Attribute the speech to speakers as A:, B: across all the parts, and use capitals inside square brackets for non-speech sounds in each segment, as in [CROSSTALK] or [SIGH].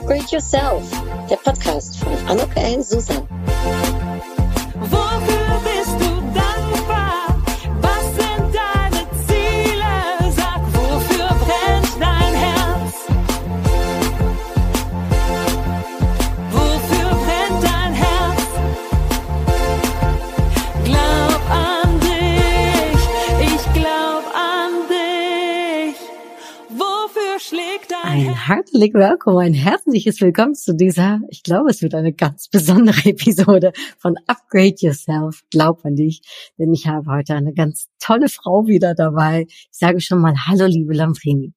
A: Upgrade Yourself, der Podcast von Anuk L. Susan.
B: Herzlich willkommen, ein herzliches Willkommen zu dieser, ich glaube, es wird eine ganz besondere [LAUGHS] Episode von Upgrade Yourself. Glaub an dich, denn ich habe heute eine ganz tolle Frau wieder dabei. Ich sage schon mal Hallo, liebe Lamfrini.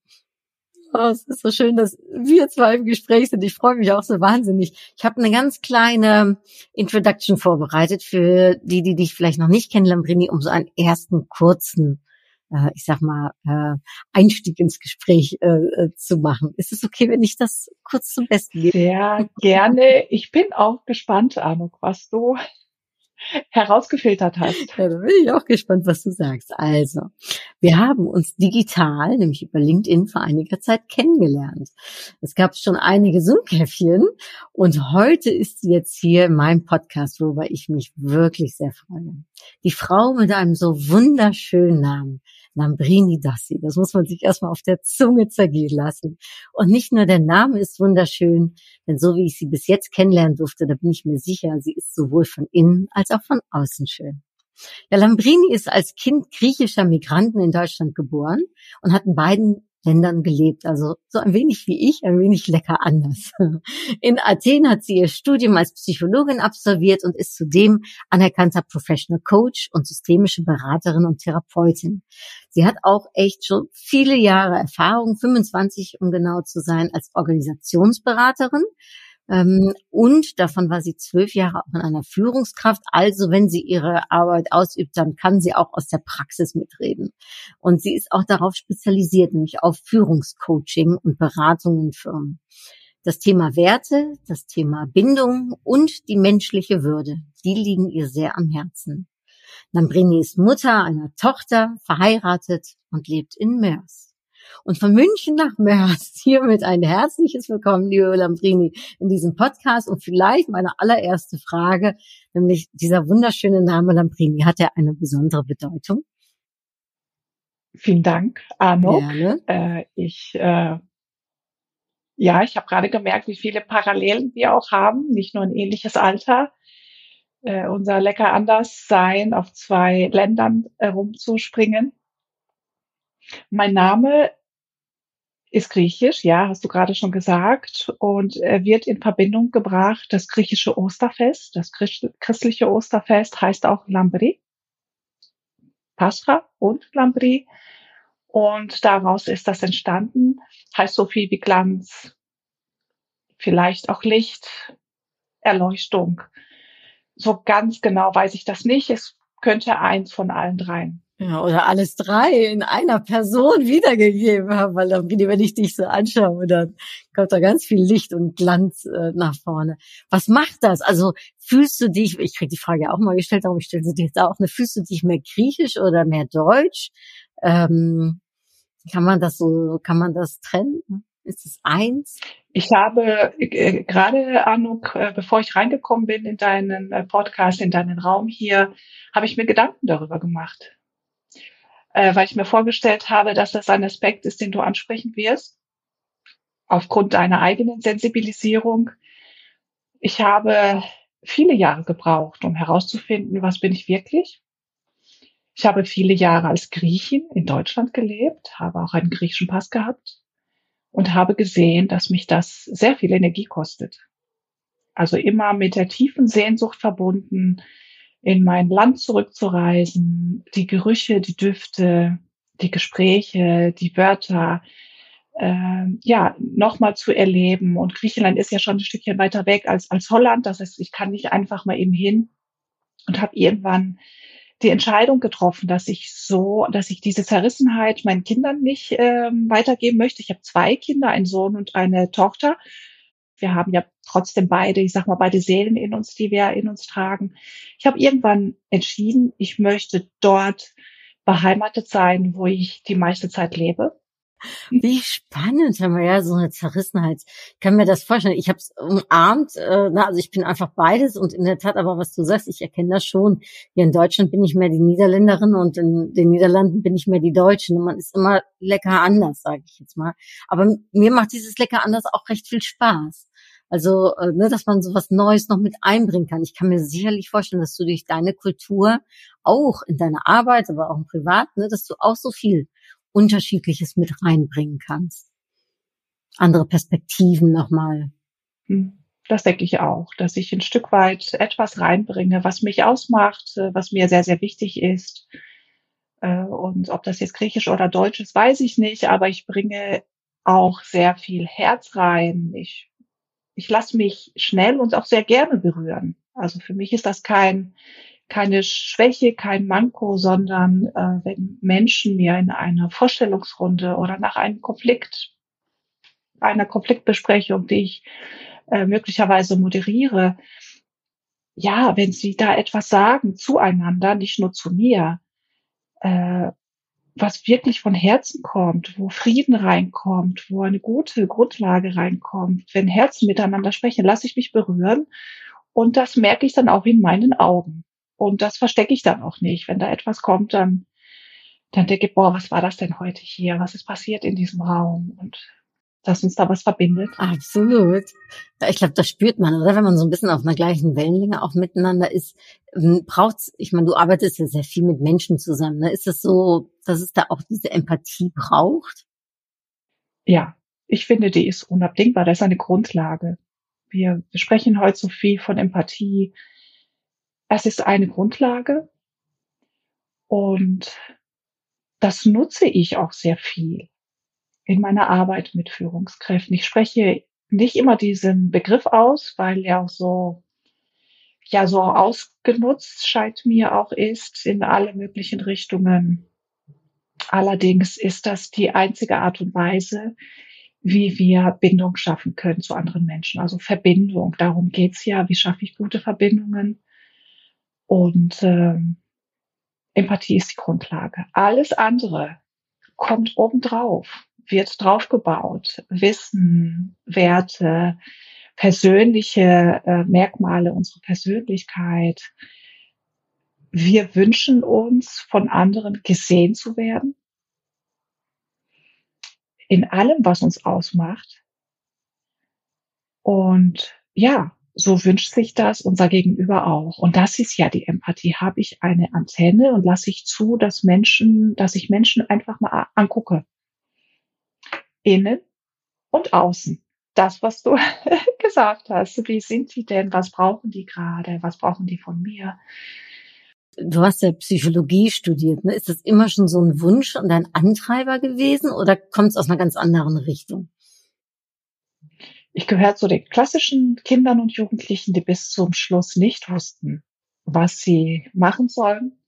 B: Oh, es ist so schön, dass wir zwei im Gespräch sind. Ich freue mich auch so wahnsinnig. Ich habe eine ganz kleine Introduction vorbereitet für die, die dich vielleicht noch nicht kennen, Lambrini, um so einen ersten kurzen äh, ich sag mal, äh, Einstieg ins Gespräch äh, äh, zu machen. Ist es okay, wenn ich das kurz zum Besten gebe?
C: Sehr gerne. Ich bin auch gespannt, Anuk, was du [LAUGHS] herausgefiltert hast.
B: Ja, da bin ich auch gespannt, was du sagst. Also, wir haben uns digital, nämlich über LinkedIn, vor einiger Zeit kennengelernt. Es gab schon einige Zoom-Käffchen und heute ist sie jetzt hier in meinem Podcast, worüber ich mich wirklich sehr freue. Die Frau mit einem so wunderschönen Namen, Lambrini Dassi. Das muss man sich erstmal auf der Zunge zergehen lassen. Und nicht nur der Name ist wunderschön, denn so wie ich sie bis jetzt kennenlernen durfte, da bin ich mir sicher, sie ist sowohl von innen als auch von außen schön. Ja, Lambrini ist als Kind griechischer Migranten in Deutschland geboren und hat in beiden Ländern gelebt. Also so ein wenig wie ich, ein wenig lecker anders. [LAUGHS] In Athen hat sie ihr Studium als Psychologin absolviert und ist zudem anerkannter Professional Coach und systemische Beraterin und Therapeutin. Sie hat auch echt schon viele Jahre Erfahrung, 25 um genau zu sein, als Organisationsberaterin und davon war sie zwölf Jahre auch in einer Führungskraft. Also wenn sie ihre Arbeit ausübt, dann kann sie auch aus der Praxis mitreden. Und sie ist auch darauf spezialisiert, nämlich auf Führungscoaching und Beratung in Firmen. Das Thema Werte, das Thema Bindung und die menschliche Würde, die liegen ihr sehr am Herzen. Lambrini ist Mutter einer Tochter, verheiratet und lebt in Mörs. Und von München nach Mörs [LAUGHS] hiermit ein herzliches Willkommen, liebe Lambrini, in diesem Podcast. Und vielleicht meine allererste Frage, nämlich dieser wunderschöne Name Lambrini, hat er eine besondere Bedeutung?
C: Vielen Dank, Arno. Äh, ich äh, ja, ich habe gerade gemerkt, wie viele Parallelen wir auch haben, nicht nur ein ähnliches Alter. Äh, unser lecker anders sein, auf zwei Ländern herumzuspringen. Mein Name ist griechisch, ja, hast du gerade schon gesagt, und er wird in Verbindung gebracht, das griechische Osterfest, das christliche Osterfest heißt auch Lambri, Pascha und Lambri, und daraus ist das entstanden, heißt so viel wie Glanz, vielleicht auch Licht, Erleuchtung. So ganz genau weiß ich das nicht. Es könnte eins von allen dreien
B: ja, oder alles drei in einer Person [LAUGHS] wiedergegeben haben, weil dann, wenn ich dich so anschaue, dann kommt da ganz viel Licht und Glanz äh, nach vorne. Was macht das? Also fühlst du dich, ich krieg die Frage auch mal gestellt, darum ich stelle sie dir jetzt auch, ne, fühlst du dich mehr griechisch oder mehr deutsch? Ähm, kann man das so, kann man das trennen? Ist es eins?
C: Ich habe äh, gerade, Anuk, äh, bevor ich reingekommen bin in deinen äh, Podcast, in deinen Raum hier, habe ich mir Gedanken darüber gemacht äh, weil ich mir vorgestellt habe, dass das ein Aspekt ist, den du ansprechen wirst, aufgrund deiner eigenen Sensibilisierung. Ich habe viele Jahre gebraucht, um herauszufinden, was bin ich wirklich. Ich habe viele Jahre als Griechin in Deutschland gelebt, habe auch einen griechischen Pass gehabt und habe gesehen, dass mich das sehr viel Energie kostet. Also immer mit der tiefen Sehnsucht verbunden, in mein Land zurückzureisen, die Gerüche, die Düfte, die Gespräche, die Wörter, äh, ja, nochmal zu erleben. Und Griechenland ist ja schon ein Stückchen weiter weg als, als Holland. Das heißt, ich kann nicht einfach mal eben hin und habe irgendwann die Entscheidung getroffen, dass ich so, dass ich diese Zerrissenheit meinen Kindern nicht ähm, weitergeben möchte. Ich habe zwei Kinder, einen Sohn und eine Tochter. Wir haben ja trotzdem beide, ich sag mal, beide Seelen in uns, die wir in uns tragen. Ich habe irgendwann entschieden, ich möchte dort beheimatet sein, wo ich die meiste Zeit lebe.
B: Wie spannend, haben wir ja so eine Zerrissenheit. Ich kann mir das vorstellen. Ich habe es umarmt. Äh, na, also ich bin einfach beides und in der Tat, aber was du sagst, ich erkenne das schon. Hier in Deutschland bin ich mehr die Niederländerin und in den Niederlanden bin ich mehr die Deutsche. Und man ist immer lecker anders, sage ich jetzt mal. Aber mir macht dieses lecker anders auch recht viel Spaß. Also, äh, ne, dass man so was Neues noch mit einbringen kann. Ich kann mir sicherlich vorstellen, dass du durch deine Kultur auch in deiner Arbeit, aber auch im Privat, ne, dass du auch so viel Unterschiedliches mit reinbringen kannst. Andere Perspektiven nochmal.
C: Hm, das denke ich auch, dass ich ein Stück weit etwas reinbringe, was mich ausmacht, äh, was mir sehr, sehr wichtig ist. Äh, und ob das jetzt Griechisch oder Deutsch ist, weiß ich nicht, aber ich bringe auch sehr viel Herz rein. Ich, ich lasse mich schnell und auch sehr gerne berühren. Also für mich ist das kein keine Schwäche, kein Manko, sondern äh, wenn Menschen mir in einer Vorstellungsrunde oder nach einem Konflikt, einer Konfliktbesprechung, die ich äh, möglicherweise moderiere, ja, wenn sie da etwas sagen zueinander, nicht nur zu mir, äh, was wirklich von Herzen kommt, wo Frieden reinkommt, wo eine gute Grundlage reinkommt, wenn Herzen miteinander sprechen, lasse ich mich berühren und das merke ich dann auch in meinen Augen. Und das verstecke ich dann auch nicht. Wenn da etwas kommt, dann, dann denke ich, boah, was war das denn heute hier? Was ist passiert in diesem Raum? Und dass uns da was verbindet.
B: Absolut. Ich glaube, das spürt man, oder? Wenn man so ein bisschen auf einer gleichen Wellenlänge auch miteinander ist, ähm, braucht's, ich meine, du arbeitest ja sehr viel mit Menschen zusammen. Ne? Ist das so, dass es da auch diese Empathie braucht?
C: Ja, ich finde, die ist unabdingbar. Das ist eine Grundlage. Wir, wir sprechen heute so viel von Empathie, es ist eine Grundlage und das nutze ich auch sehr viel in meiner Arbeit mit Führungskräften. Ich spreche nicht immer diesen Begriff aus, weil er auch so, ja, so ausgenutzt scheint mir auch ist in alle möglichen Richtungen. Allerdings ist das die einzige Art und Weise, wie wir Bindung schaffen können zu anderen Menschen. Also Verbindung. Darum geht's ja. Wie schaffe ich gute Verbindungen? Und äh, Empathie ist die Grundlage. Alles andere kommt obendrauf, wird draufgebaut. Wissen, Werte, persönliche äh, Merkmale unserer Persönlichkeit. Wir wünschen uns von anderen gesehen zu werden. In allem, was uns ausmacht. Und ja, so wünscht sich das unser Gegenüber auch. Und das ist ja die Empathie. Habe ich eine Antenne und lasse ich zu, dass Menschen, dass ich Menschen einfach mal angucke. Innen und außen. Das, was du [LAUGHS] gesagt hast. Wie sind die denn? Was brauchen die gerade? Was brauchen die von mir?
B: Du hast ja Psychologie studiert. Ne? Ist das immer schon so ein Wunsch und ein Antreiber gewesen oder kommt es aus einer ganz anderen Richtung?
C: Ich gehöre zu den klassischen Kindern und Jugendlichen, die bis zum Schluss nicht wussten, was sie machen sollen.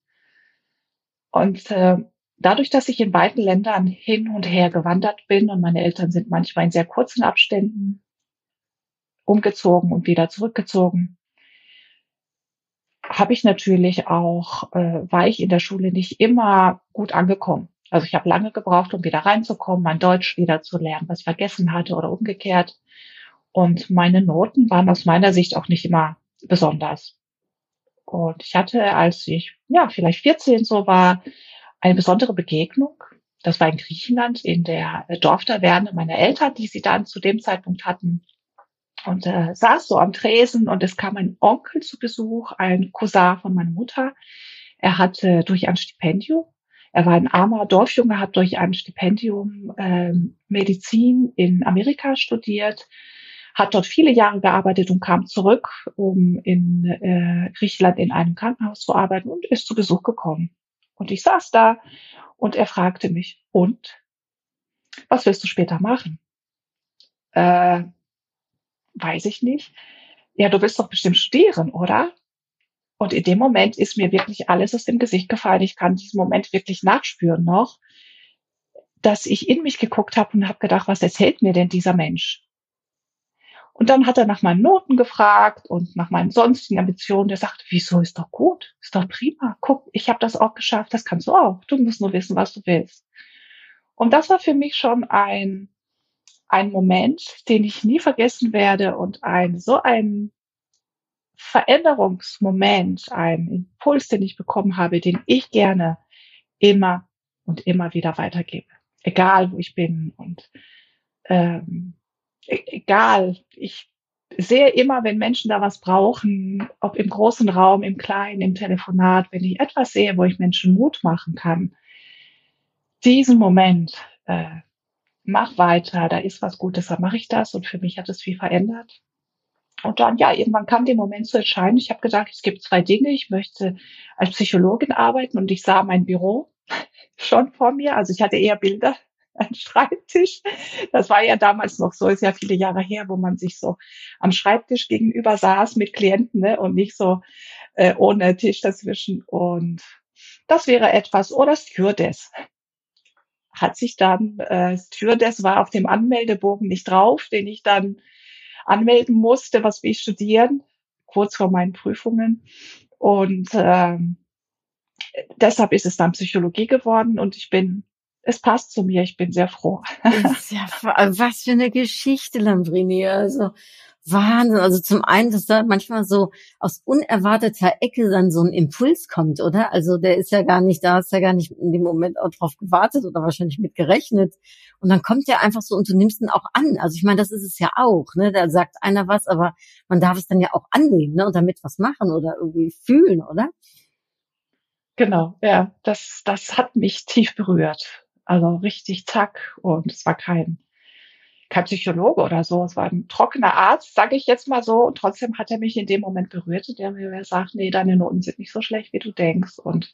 C: Und äh, dadurch, dass ich in beiden Ländern hin und her gewandert bin und meine Eltern sind manchmal in sehr kurzen Abständen umgezogen und wieder zurückgezogen, habe ich natürlich auch, äh, war ich in der Schule nicht immer gut angekommen. Also ich habe lange gebraucht, um wieder reinzukommen, mein Deutsch wieder zu lernen, was ich vergessen hatte oder umgekehrt. Und meine Noten waren aus meiner Sicht auch nicht immer besonders. Und ich hatte, als ich ja vielleicht 14 so war, eine besondere Begegnung. Das war in Griechenland in der Dorftaverne meiner Eltern, die sie dann zu dem Zeitpunkt hatten. Und äh, saß so am Tresen und es kam ein Onkel zu Besuch, ein Cousin von meiner Mutter. Er hatte durch ein Stipendium, er war ein armer Dorfjunge, hat durch ein Stipendium äh, Medizin in Amerika studiert, hat dort viele Jahre gearbeitet und kam zurück, um in äh, Griechenland in einem Krankenhaus zu arbeiten und ist zu Besuch gekommen. Und ich saß da und er fragte mich, und was wirst du später machen? Äh, weiß ich nicht. Ja, du willst doch bestimmt studieren, oder? Und in dem Moment ist mir wirklich alles aus dem Gesicht gefallen. Ich kann diesen Moment wirklich nachspüren noch, dass ich in mich geguckt habe und habe gedacht, was erzählt mir denn dieser Mensch? Und dann hat er nach meinen Noten gefragt und nach meinen sonstigen Ambitionen. Der sagte, wieso ist doch gut, ist doch prima. Guck, ich habe das auch geschafft, das kannst du auch. Du musst nur wissen, was du willst. Und das war für mich schon ein, ein Moment, den ich nie vergessen werde und ein, so ein Veränderungsmoment, ein Impuls, den ich bekommen habe, den ich gerne immer und immer wieder weitergebe. Egal, wo ich bin und ähm, egal, ich sehe immer, wenn Menschen da was brauchen, ob im großen Raum, im kleinen, im Telefonat, wenn ich etwas sehe, wo ich Menschen Mut machen kann, diesen Moment, äh, mach weiter, da ist was Gutes, dann mache ich das und für mich hat es viel verändert. Und dann, ja, irgendwann kam der Moment zu entscheiden. Ich habe gesagt, es gibt zwei Dinge. Ich möchte als Psychologin arbeiten und ich sah mein Büro [LAUGHS] schon vor mir. Also ich hatte eher Bilder ein [LAUGHS] Schreibtisch. Das war ja damals noch so, ist ja viele Jahre her, wo man sich so am Schreibtisch gegenüber saß mit Klienten ne, und nicht so äh, ohne Tisch dazwischen. Und das wäre etwas, oder Stewardess. Hat sich dann, äh, Stewardess war auf dem Anmeldebogen nicht drauf, den ich dann anmelden musste, was ich studieren, kurz vor meinen Prüfungen. Und ähm, deshalb ist es dann Psychologie geworden und ich bin es passt zu mir. Ich bin sehr froh.
B: Ja, [LAUGHS] was für eine Geschichte, Lambrini. Also Wahnsinn. Also zum einen, dass da manchmal so aus unerwarteter Ecke dann so ein Impuls kommt, oder? Also der ist ja gar nicht, da hast ja gar nicht in dem Moment auch drauf gewartet oder wahrscheinlich mit gerechnet. Und dann kommt der einfach so und du nimmst ihn auch an. Also ich meine, das ist es ja auch, ne? Da sagt einer was, aber man darf es dann ja auch annehmen, ne? Und damit was machen oder irgendwie fühlen, oder?
C: Genau, ja. Das, das hat mich tief berührt. Also richtig zack. Und es war kein, kein Psychologe oder so. Es war ein trockener Arzt, sage ich jetzt mal so. Und trotzdem hat er mich in dem Moment berührt, der mir sagt, nee, deine Noten sind nicht so schlecht, wie du denkst. Und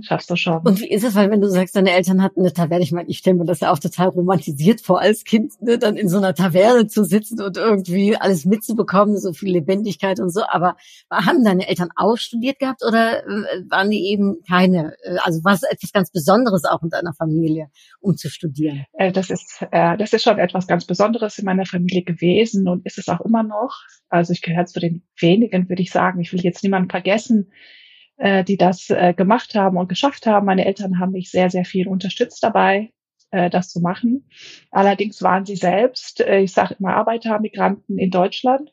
C: Schaffst du schon.
B: Und wie ist es, weil wenn du sagst, deine Eltern hatten eine Taverne, ich meine, ich stelle mir das ja auch total romantisiert vor, als Kind, ne, dann in so einer Taverne zu sitzen und irgendwie alles mitzubekommen, so viel Lebendigkeit und so. Aber haben deine Eltern auch studiert gehabt oder äh, waren die eben keine? Äh, also war es etwas ganz Besonderes auch in deiner Familie, um zu studieren?
C: Äh, das ist, das ist schon etwas ganz Besonderes in meiner Familie gewesen und ist es auch immer noch. Also ich gehöre zu den wenigen, würde ich sagen. Ich will jetzt niemanden vergessen, äh, die das äh, gemacht haben und geschafft haben. Meine Eltern haben mich sehr, sehr viel unterstützt dabei, äh, das zu machen. Allerdings waren sie selbst, äh, ich sage immer Arbeitermigranten in Deutschland.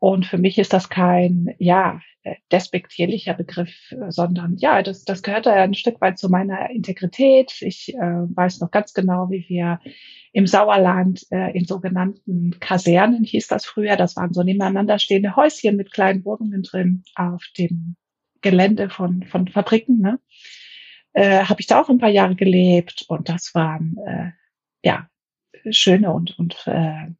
C: Und für mich ist das kein, ja, äh, despektierlicher Begriff, sondern ja, das, das gehört ja ein Stück weit zu meiner Integrität. Ich äh, weiß noch ganz genau, wie wir im Sauerland äh, in sogenannten Kasernen hieß das früher. Das waren so nebeneinander stehende Häuschen mit kleinen Wohnungen drin auf dem Gelände von, von Fabriken, ne? äh, habe ich da auch ein paar Jahre gelebt und das waren äh, ja schöne und, und äh,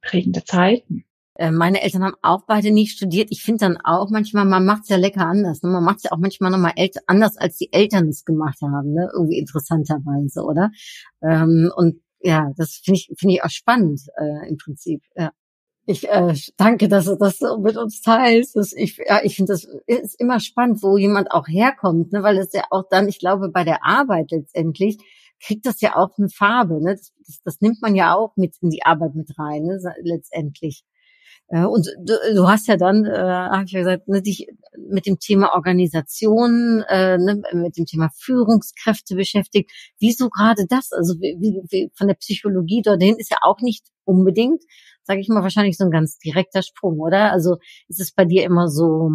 C: prägende Zeiten.
B: Äh, meine Eltern haben auch beide nicht studiert. Ich finde dann auch manchmal, man macht es ja lecker anders. Ne? Man macht es ja auch manchmal nochmal anders, als die Eltern es gemacht haben. Ne? Irgendwie interessanterweise, oder? Ähm, und ja, das finde ich, finde ich auch spannend äh, im Prinzip. Ja. Ich äh, danke, dass du das so mit uns teilst. Das, ich ja, ich finde, das ist immer spannend, wo jemand auch herkommt, ne? weil es ja auch dann, ich glaube, bei der Arbeit letztendlich kriegt das ja auch eine Farbe. Ne? Das, das, das nimmt man ja auch mit in die Arbeit mit rein, ne? letztendlich. Äh, und du, du hast ja dann, äh, habe ich ja gesagt, ne, dich mit dem Thema Organisation, äh, ne, mit dem Thema Führungskräfte beschäftigt. Wieso gerade das? Also wie, wie, von der Psychologie dorthin ist ja auch nicht unbedingt, sage ich mal, wahrscheinlich so ein ganz direkter Sprung, oder? Also ist es bei dir immer so,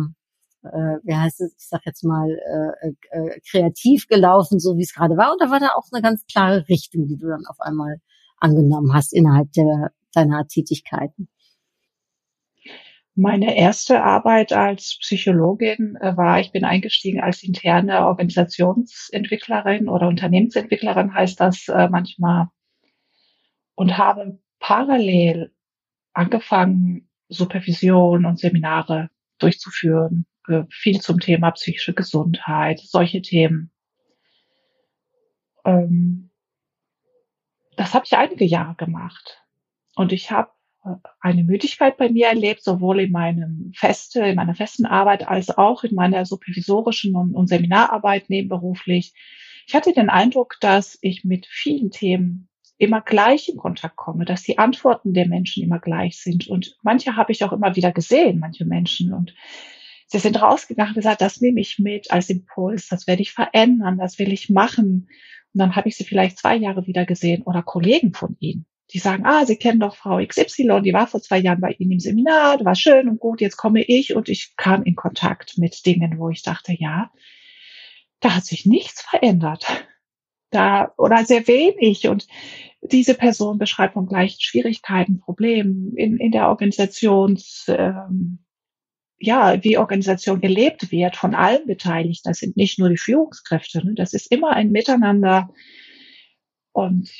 B: äh, wie heißt es, ich sag jetzt mal, äh, äh, kreativ gelaufen, so wie es gerade war, oder war da auch eine ganz klare Richtung, die du dann auf einmal angenommen hast innerhalb der, deiner Tätigkeiten?
C: Meine erste Arbeit als Psychologin äh, war, ich bin eingestiegen als interne Organisationsentwicklerin oder Unternehmensentwicklerin heißt das äh, manchmal und habe parallel angefangen, Supervision und Seminare durchzuführen, äh, viel zum Thema psychische Gesundheit, solche Themen. Ähm, das habe ich einige Jahre gemacht. Und ich habe eine Müdigkeit bei mir erlebt, sowohl in meinem feste, in meiner festen Arbeit als auch in meiner supervisorischen und, und Seminararbeit nebenberuflich. Ich hatte den Eindruck, dass ich mit vielen Themen immer gleich in Kontakt komme, dass die Antworten der Menschen immer gleich sind. Und manche habe ich auch immer wieder gesehen, manche Menschen. Und sie sind rausgegangen und gesagt, das nehme ich mit als Impuls, das werde ich verändern, das will ich machen. Und dann habe ich sie vielleicht zwei Jahre wieder gesehen oder Kollegen von ihnen, die sagen, ah, Sie kennen doch Frau XY, die war vor zwei Jahren bei Ihnen im Seminar, war schön und gut, jetzt komme ich und ich kam in Kontakt mit Dingen, wo ich dachte, ja, da hat sich nichts verändert. Da, oder sehr wenig. Und diese Person beschreibt von gleichen Schwierigkeiten, Problemen in, in der Organisations, ähm, ja, wie Organisation gelebt wird von allen Beteiligten. Das sind nicht nur die Führungskräfte, ne? das ist immer ein Miteinander. Und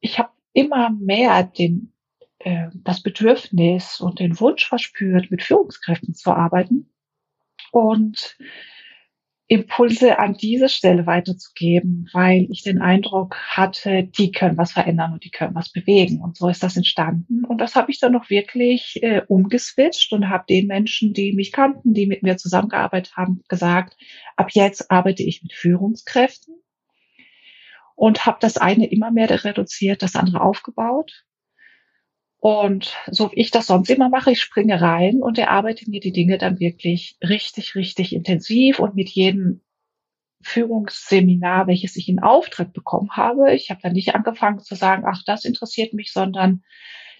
C: ich habe immer mehr den, äh, das Bedürfnis und den Wunsch verspürt, mit Führungskräften zu arbeiten und Impulse an diese Stelle weiterzugeben, weil ich den Eindruck hatte, die können was verändern und die können was bewegen. Und so ist das entstanden. Und das habe ich dann noch wirklich äh, umgeswitcht und habe den Menschen, die mich kannten, die mit mir zusammengearbeitet haben, gesagt, ab jetzt arbeite ich mit Führungskräften und habe das eine immer mehr reduziert, das andere aufgebaut. Und so wie ich das sonst immer mache, ich springe rein und erarbeite mir die Dinge dann wirklich richtig, richtig intensiv und mit jedem Führungsseminar, welches ich in Auftrag bekommen habe. Ich habe dann nicht angefangen zu sagen, ach, das interessiert mich, sondern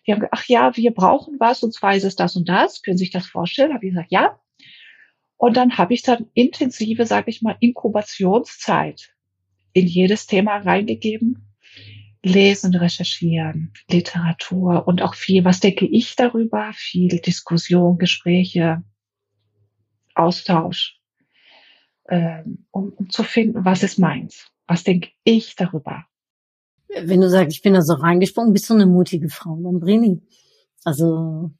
C: die haben gesagt, ach ja, wir brauchen was und zwar ist es das und das. Können Sie sich das vorstellen? Habe ich gesagt, ja. Und dann habe ich dann intensive, sage ich mal, Inkubationszeit in jedes Thema reingegeben lesen, recherchieren, Literatur und auch viel, was denke ich darüber? Viel Diskussion, Gespräche, Austausch, ähm, um, um zu finden, was ist meins? Was denke ich darüber?
B: Wenn du sagst, ich bin da so reingesprungen, bist du eine mutige Frau, dann Brini. Also,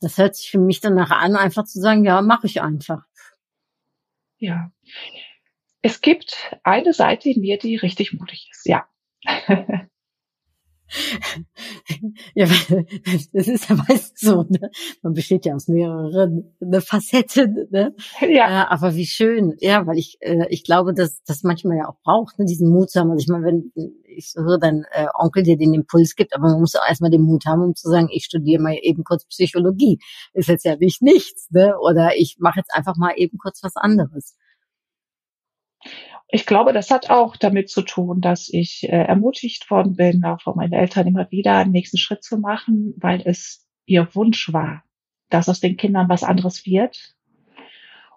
B: das hört sich für mich danach an, einfach zu sagen, ja, mache ich einfach.
C: Ja. Es gibt eine Seite in mir, die richtig mutig ist, ja. [LAUGHS]
B: ja, das ist ja meist so, ne? Man besteht ja aus mehreren ne, Facetten, ne? Ja. Äh, aber wie schön, ja, weil ich, äh, ich glaube, dass das manchmal ja auch braucht, ne, diesen Mut zu haben. Also ich meine, wenn ich höre dein äh, Onkel dir den Impuls gibt, aber man muss auch erstmal den Mut haben, um zu sagen, ich studiere mal eben kurz Psychologie. Ist jetzt ja nicht nichts, ne? Oder ich mache jetzt einfach mal eben kurz was anderes.
C: Ich glaube, das hat auch damit zu tun, dass ich äh, ermutigt worden bin, auch von meinen Eltern immer wieder einen nächsten Schritt zu machen, weil es ihr Wunsch war, dass aus den Kindern was anderes wird.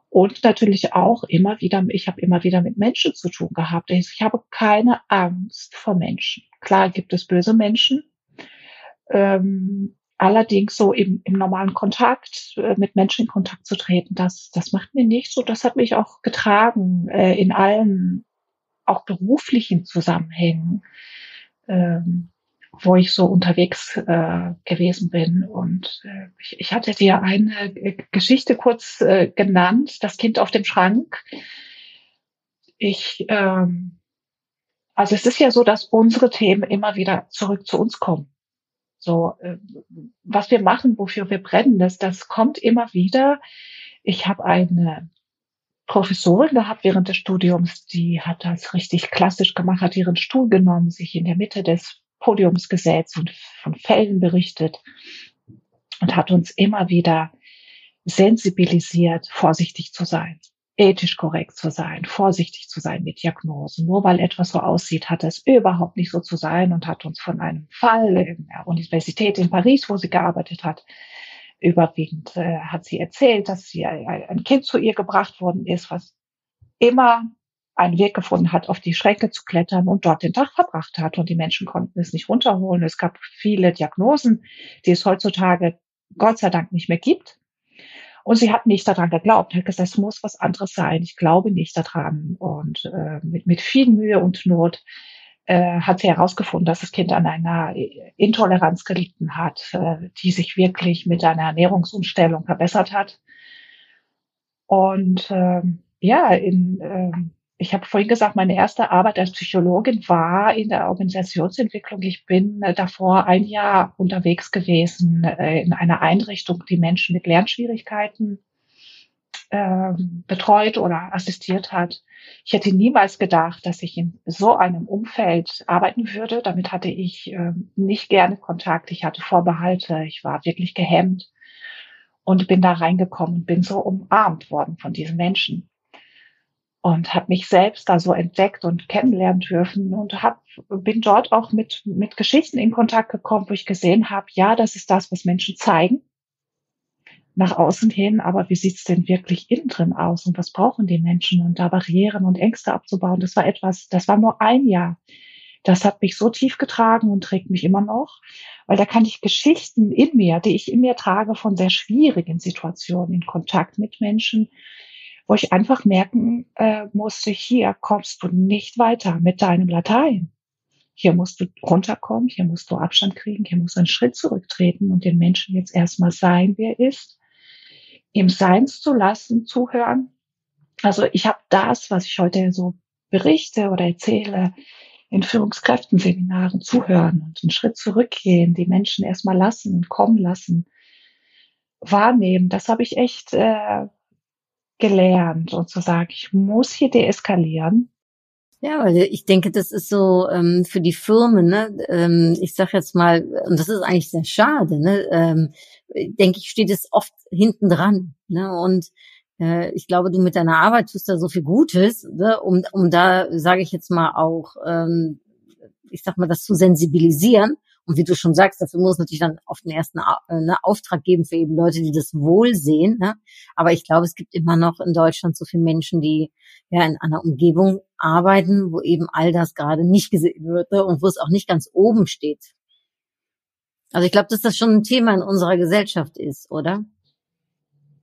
C: Und natürlich auch immer wieder, ich habe immer wieder mit Menschen zu tun gehabt. Ich habe keine Angst vor Menschen. Klar gibt es böse Menschen, ähm, Allerdings so im, im normalen Kontakt, äh, mit Menschen in Kontakt zu treten, das, das macht mir nicht so. Das hat mich auch getragen äh, in allen, auch beruflichen Zusammenhängen, ähm, wo ich so unterwegs äh, gewesen bin. Und äh, ich, ich hatte dir eine Geschichte kurz äh, genannt, das Kind auf dem Schrank. Ich, ähm, also es ist ja so, dass unsere Themen immer wieder zurück zu uns kommen. So, äh, was wir machen, wofür wir brennen, das, das kommt immer wieder. Ich habe eine Professorin gehabt während des Studiums, die hat das richtig klassisch gemacht, hat ihren Stuhl genommen, sich in der Mitte des Podiums gesetzt und von Fällen berichtet und hat uns immer wieder sensibilisiert, vorsichtig zu sein ethisch korrekt zu sein, vorsichtig zu sein mit Diagnosen. Nur weil etwas so aussieht, hat es überhaupt nicht so zu sein und hat uns von einem Fall in der Universität in Paris, wo sie gearbeitet hat, überwiegend äh, hat sie erzählt, dass sie ein Kind zu ihr gebracht worden ist, was immer einen Weg gefunden hat, auf die Schränke zu klettern und dort den Tag verbracht hat. Und die Menschen konnten es nicht runterholen. Es gab viele Diagnosen, die es heutzutage Gott sei Dank nicht mehr gibt. Und sie hat nicht daran geglaubt, hat gesagt, es muss was anderes sein. Ich glaube nicht daran. Und äh, mit, mit viel Mühe und Not äh, hat sie herausgefunden, dass das Kind an einer Intoleranz gelitten hat, äh, die sich wirklich mit einer Ernährungsumstellung verbessert hat. Und äh, ja, in, äh, ich habe vorhin gesagt, meine erste Arbeit als Psychologin war in der Organisationsentwicklung. Ich bin äh, davor ein Jahr unterwegs gewesen äh, in einer Einrichtung, die Menschen mit Lernschwierigkeiten äh, betreut oder assistiert hat. Ich hätte niemals gedacht, dass ich in so einem Umfeld arbeiten würde. Damit hatte ich äh, nicht gerne Kontakt. Ich hatte Vorbehalte. Ich war wirklich gehemmt und bin da reingekommen und bin so umarmt worden von diesen Menschen. Und habe mich selbst da so entdeckt und kennenlernen dürfen und hab, bin dort auch mit, mit Geschichten in Kontakt gekommen, wo ich gesehen habe, ja, das ist das, was Menschen zeigen nach außen hin, aber wie sieht's denn wirklich innen drin aus und was brauchen die Menschen und da Barrieren und Ängste abzubauen, das war etwas, das war nur ein Jahr. Das hat mich so tief getragen und trägt mich immer noch, weil da kann ich Geschichten in mir, die ich in mir trage, von sehr schwierigen Situationen in Kontakt mit Menschen, wo ich einfach merken äh, musste, hier kommst du nicht weiter mit deinem Latein. Hier musst du runterkommen, hier musst du Abstand kriegen, hier musst du einen Schritt zurücktreten und den Menschen jetzt erstmal sein, wer er ist, ihm Seins zu lassen, zuhören. Also ich habe das, was ich heute so berichte oder erzähle, in Führungskräftenseminaren zuhören und einen Schritt zurückgehen, die Menschen erstmal lassen, kommen lassen, wahrnehmen. Das habe ich echt äh, gelernt und zu sagen, ich muss hier deeskalieren.
B: Ja, weil ich denke, das ist so ähm, für die Firmen, ne, ähm, ich sag jetzt mal, und das ist eigentlich sehr schade, ne, ähm, denke ich, steht es oft hinten dran. Ne, und äh, ich glaube, du mit deiner Arbeit tust da so viel Gutes, ne, um, um da, sage ich jetzt mal, auch, ähm, ich sag mal, das zu sensibilisieren und wie du schon sagst, dafür muss es natürlich dann auf den ersten äh, ne, Auftrag geben für eben Leute, die das wohl sehen. Ne? Aber ich glaube, es gibt immer noch in Deutschland so viele Menschen, die ja in einer Umgebung arbeiten, wo eben all das gerade nicht gesehen wird ne? und wo es auch nicht ganz oben steht. Also ich glaube, dass das schon ein Thema in unserer Gesellschaft ist, oder?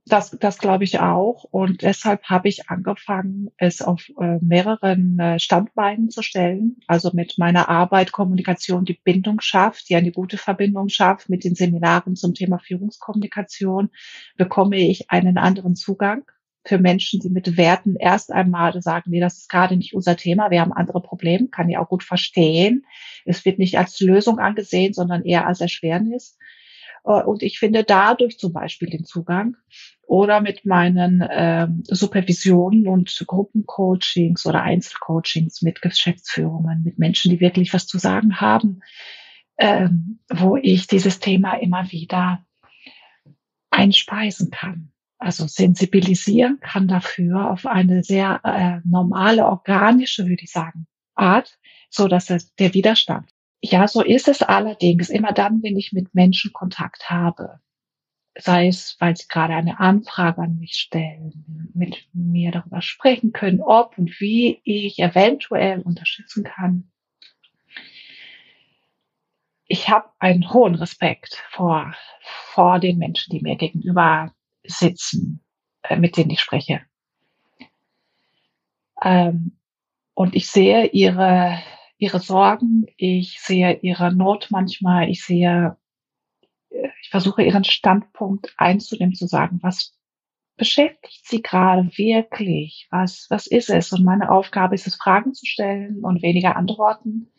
C: Das, das glaube ich auch. Und deshalb habe ich angefangen, es auf äh, mehreren äh, Standbeinen zu stellen. Also mit meiner Arbeit Kommunikation, die Bindung schafft, die eine gute Verbindung schafft. Mit den Seminaren zum Thema Führungskommunikation bekomme ich einen anderen Zugang für Menschen, die mit Werten erst einmal sagen, nee, das ist gerade nicht unser Thema, wir haben andere Probleme, kann ich auch gut verstehen. Es wird nicht als Lösung angesehen, sondern eher als Erschwernis. Äh, und ich finde dadurch zum Beispiel den Zugang oder mit meinen äh, Supervisionen und Gruppencoachings oder Einzelcoachings mit Geschäftsführungen, mit Menschen, die wirklich was zu sagen haben, ähm, wo ich dieses Thema immer wieder einspeisen kann. Also sensibilisieren kann dafür auf eine sehr äh, normale, organische, würde ich sagen, Art, so dass der Widerstand ja, so ist es allerdings immer dann, wenn ich mit Menschen Kontakt habe. Sei es, weil sie gerade eine Anfrage an mich stellen, mit mir darüber sprechen können, ob und wie ich eventuell unterstützen kann. Ich habe einen hohen Respekt vor, vor den Menschen, die mir gegenüber sitzen, äh, mit denen ich spreche. Ähm, und ich sehe ihre ihre Sorgen, ich sehe ihre Not manchmal, ich sehe, ich versuche ihren Standpunkt einzunehmen, zu sagen, was beschäftigt sie gerade wirklich? Was, was ist es? Und meine Aufgabe ist es, Fragen zu stellen und weniger Antworten.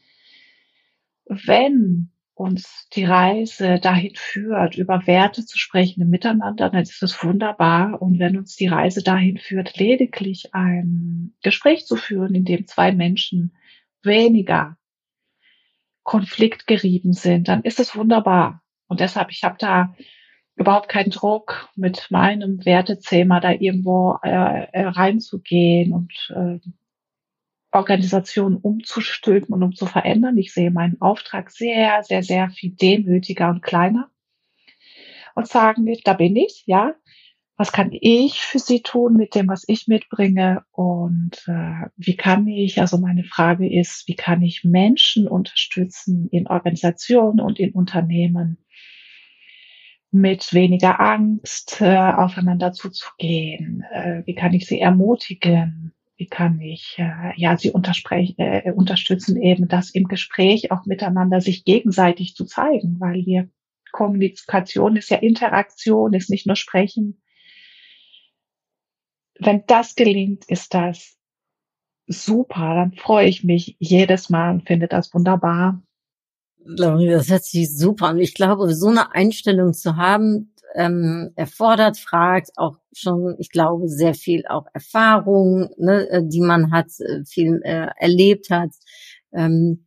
C: Wenn uns die Reise dahin führt, über Werte zu sprechen im Miteinander, dann ist es wunderbar. Und wenn uns die Reise dahin führt, lediglich ein Gespräch zu führen, in dem zwei Menschen weniger konfliktgerieben sind, dann ist es wunderbar. Und deshalb, ich habe da überhaupt keinen Druck, mit meinem Wertethema da irgendwo äh, äh, reinzugehen und äh, Organisationen umzustülpen und um zu verändern. Ich sehe meinen Auftrag sehr, sehr, sehr viel demütiger und kleiner und sagen, da bin ich, ja, was kann ich für sie tun mit dem, was ich mitbringe und äh, wie kann ich, also meine Frage ist, wie kann ich Menschen unterstützen in Organisationen und in Unternehmen mit weniger Angst äh, aufeinander zuzugehen, äh, wie kann ich sie ermutigen, wie kann ich äh, ja sie äh, unterstützen eben das im Gespräch auch miteinander sich gegenseitig zu zeigen, weil wir Kommunikation ist ja Interaktion, ist nicht nur Sprechen, wenn das gelingt, ist das super. Dann freue ich mich jedes Mal und finde das wunderbar.
B: Das hört sich super an. Ich glaube, so eine Einstellung zu haben, ähm, erfordert, fragt auch schon, ich glaube, sehr viel auch Erfahrung, ne, äh, die man hat, äh, viel äh, erlebt hat. Ähm,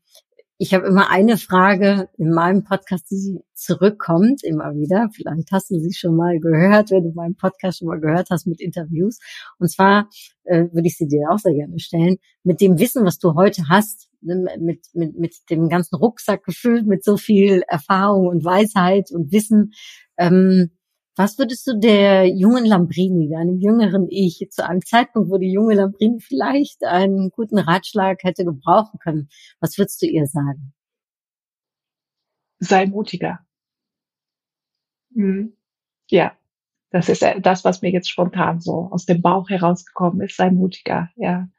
B: Ich habe immer eine Frage in meinem Podcast, die zurückkommt, immer wieder. Vielleicht hast du sie schon mal gehört, wenn du meinen Podcast schon mal gehört hast mit Interviews. Und zwar äh, würde ich sie dir auch sehr gerne stellen. Mit dem Wissen, was du heute hast, mit, mit, mit dem ganzen Rucksack gefüllt, mit so viel Erfahrung und Weisheit und Wissen, ähm, was würdest du der jungen Lambrini, deinem jüngeren Ich, zu einem Zeitpunkt, wo die junge Lambrini vielleicht einen guten Ratschlag hätte gebrauchen können, was würdest du ihr sagen?
C: Sei mutiger. Mhm. Ja, das ist das, was mir jetzt spontan so aus dem Bauch herausgekommen ist. Sei mutiger, ja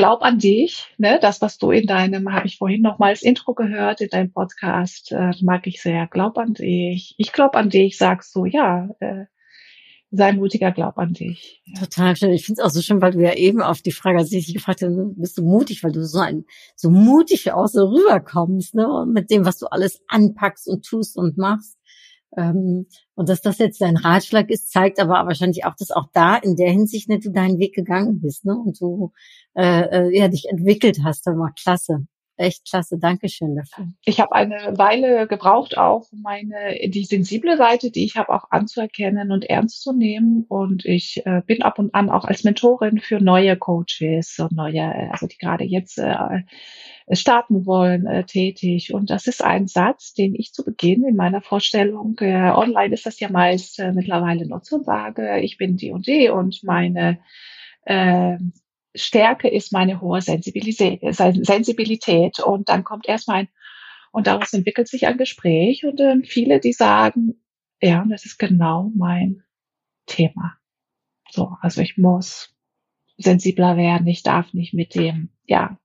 C: glaub an dich, ne? Das, was du in deinem, habe ich vorhin noch mal als Intro gehört, in deinem Podcast, äh, mag ich sehr. Glaub an dich. Ich glaub an dich, sagst du, ja, äh, sei mutiger, glaub an dich.
B: Total schön. Ich finde es auch so schön, weil du ja eben auf die Frage, als ich dich gefragt habe, bist du mutig, weil du so ein, so mutig auch so rüberkommst, ne? Mit dem, was du alles anpackst und tust und machst. Ähm, und dass das jetzt dein Ratschlag ist, zeigt aber wahrscheinlich auch, dass auch da in der Hinsicht nicht du deinen Weg gegangen bist, ne? Und du äh, äh, ja dich entwickelt hast. Das war klasse. Echt klasse, Dankeschön dafür.
C: Ich habe eine Weile gebraucht, auch meine die sensible Seite, die ich habe, auch anzuerkennen und ernst zu nehmen. Und ich äh, bin ab und an auch als Mentorin für neue Coaches und neue, also die gerade jetzt äh, starten wollen, äh, tätig. Und das ist ein Satz, den ich zu Beginn in meiner Vorstellung, äh, online ist das ja meist äh, mittlerweile nutze und sage, ich bin die und die und meine äh, Stärke ist meine hohe Sensibilität, Sensibilität. Und dann kommt erstmal ein, und daraus entwickelt sich ein Gespräch und dann viele, die sagen, ja, das ist genau mein Thema. So, also ich muss sensibler werden, ich darf nicht mit dem, ja,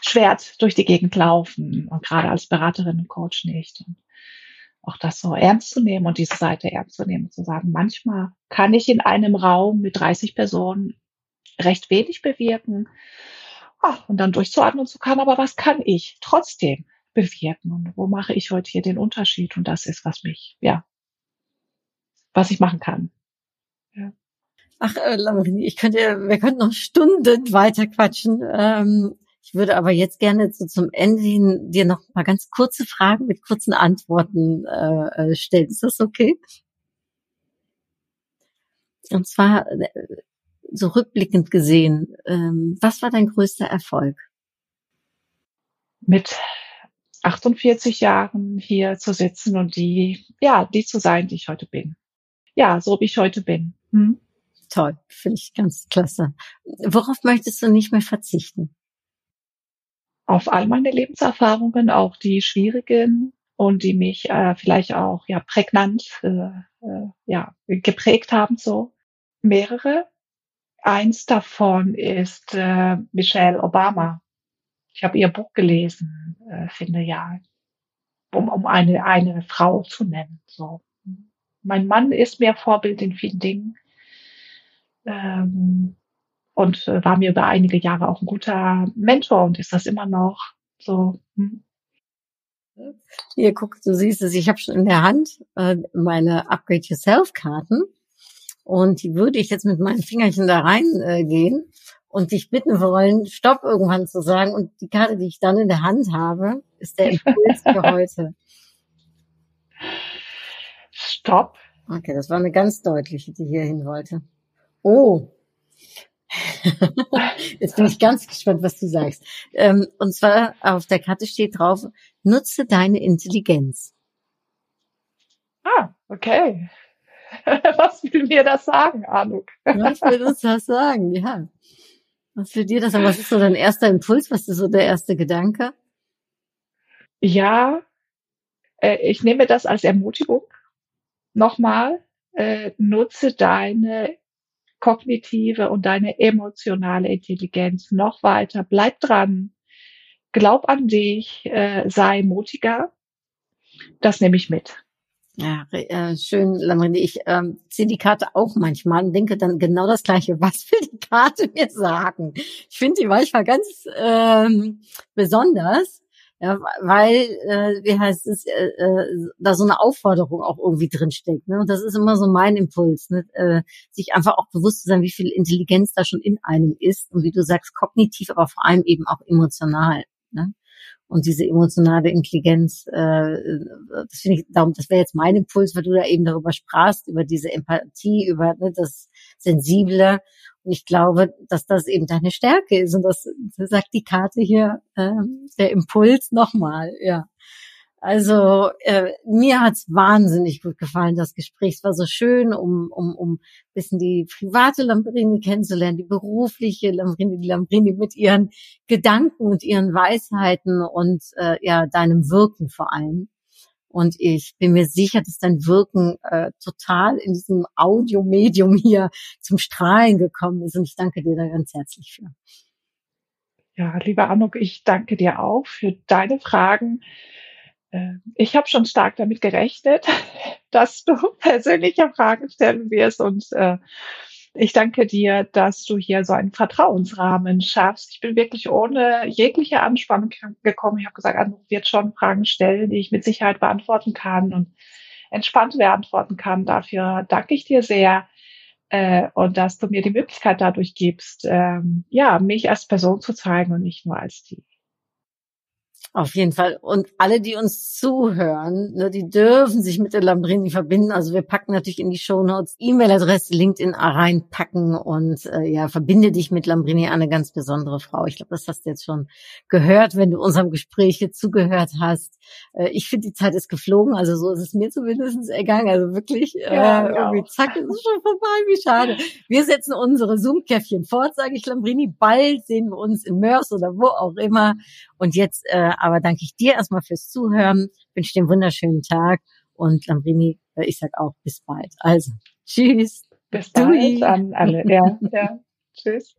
C: Schwert durch die Gegend laufen und gerade als Beraterin und Coach nicht. Und auch das so ernst zu nehmen und diese Seite ernst zu nehmen und zu sagen, manchmal kann ich in einem Raum mit 30 Personen recht wenig bewirken. Ach, und dann durchzuatmen zu kann, aber was kann ich trotzdem bewirken? Und wo mache ich heute hier den Unterschied? Und das ist, was mich, ja, was ich machen kann.
B: Ja. Ach, äh, ich könnte, wir könnten noch Stunden weiter quatschen. Ähm, ich würde aber jetzt gerne so zum Ende hin dir noch mal ganz kurze Fragen mit kurzen Antworten äh, äh stellen. Ist das okay? Und zwar, äh, so rückblickend gesehen, ähm, was war dein größter Erfolg?
C: Mit 48 Jahren hier zu sitzen und die, ja, die zu sein, die ich heute bin. Ja, so wie ich heute bin. Hm?
B: Toll, finde ich ganz klasse. Worauf möchtest du nicht mehr verzichten?
C: Auf all meine Lebenserfahrungen, auch die schwierigen und die mich äh, vielleicht auch ja prägnant äh, äh, ja geprägt haben so mehrere Eins davon ist äh, Michelle Obama. Ich habe ihr Buch gelesen, äh, finde ja, um, um eine, eine Frau zu nennen. So. Mein Mann ist mir Vorbild in vielen Dingen ähm, und äh, war mir über einige Jahre auch ein guter Mentor und ist das immer noch so. Hm.
B: Hier, guck, du siehst es, ich habe schon in der Hand äh, meine Upgrade Yourself Karten. Und die würde ich jetzt mit meinen Fingerchen da reingehen äh, und dich bitten wollen, Stopp irgendwann zu sagen. Und die Karte, die ich dann in der Hand habe, ist der Impuls für [LAUGHS] heute.
C: Stopp.
B: Okay, das war eine ganz deutliche, die hier hin wollte. Oh. Jetzt bin ich ganz gespannt, was du sagst. Ähm, und zwar auf der Karte steht drauf, nutze deine Intelligenz.
C: Ah, okay. [LAUGHS] Was will mir das sagen, Anuk?
B: Was will uns das sagen, ja. Was will dir das sagen? Was ist so dein erster Impuls? Was ist so der erste Gedanke?
C: Ja, äh, ich nehme das als Ermutigung. Nochmal, äh, nutze deine kognitive und deine emotionale Intelligenz noch weiter. Bleib dran. Glaub an dich, äh, sei mutiger. Das nehme ich mit.
B: Ja, äh, schön, Lamrini. Ich ähm, ziehe die Karte auch manchmal und denke dann genau das Gleiche. Was [LAUGHS] will die Karte mir sagen? Ich finde die manchmal ganz ähm, besonders, ja, weil, äh, wie heißt es, äh, äh, da so eine Aufforderung auch irgendwie drinsteckt. Ne? Und das ist immer so mein Impuls, ne? äh, sich einfach auch bewusst zu sein, wie viel Intelligenz da schon in einem ist und wie du sagst, kognitiv, aber vor allem eben auch emotional. Ne? Und diese emotionale Intelligenz, äh, das finde ich, darum, das wäre jetzt mein Impuls, weil du da eben darüber sprachst, über diese Empathie, über ne, das Sensible. Und ich glaube, dass das eben deine Stärke ist. Und das, das sagt die Karte hier, äh, der Impuls nochmal, ja. Also äh, mir hat's wahnsinnig gut gefallen, das Gespräch. Es war so schön, um, um, um bisschen die private Lambrini kennenzulernen, die berufliche Lambrini, die Lambrini mit ihren Gedanken und ihren Weisheiten und äh, ja, deinem Wirken vor allem. Und ich bin mir sicher, dass dein Wirken äh, total in diesem Audiomedium hier zum Strahlen gekommen ist. Und ich danke dir da ganz herzlich für.
C: Ja, lieber Anuk, ich danke dir auch für deine Fragen. Ähm, ich habe schon stark damit gerechnet, [LAUGHS] dass du [LAUGHS] persönliche Fragen stellen wirst und äh, ich danke dir, dass du hier so einen Vertrauensrahmen schaffst. Ich bin wirklich ohne jegliche Anspannung gekommen. Ich habe gesagt, Anruf wird schon Fragen stellen, die ich mit Sicherheit beantworten kann und entspannt beantworten kann. Dafür danke ich dir sehr äh, und dass du mir die Möglichkeit dadurch gibst, ähm, ja, mich als Person zu zeigen und nicht nur als die
B: auf jeden Fall. Und alle, die uns zuhören, ne, die dürfen sich mit der Lambrini verbinden. Also wir packen natürlich in die Show Notes E-Mail-Adresse, LinkedIn reinpacken und äh, ja, verbinde dich mit Lambrini, eine ganz besondere Frau. Ich glaube, das hast du jetzt schon gehört, wenn du unserem Gespräch hier zugehört hast. Äh, ich finde, die Zeit ist geflogen. Also so ist es mir zumindest ergangen. Also wirklich, äh, ja, irgendwie zack, ist es schon vorbei. Wie schade. Wir setzen unsere Zoom-Käffchen fort, sage ich Lambrini. Bald sehen wir uns in Mörs oder wo auch immer. Und jetzt äh, aber danke ich dir erstmal fürs Zuhören, wünsche dir einen wunderschönen Tag und Lambrini, äh, ich sag auch bis bald. Also, tschüss.
C: Bis bald Dui. an alle. Ja, ja. [LAUGHS] Tschüss.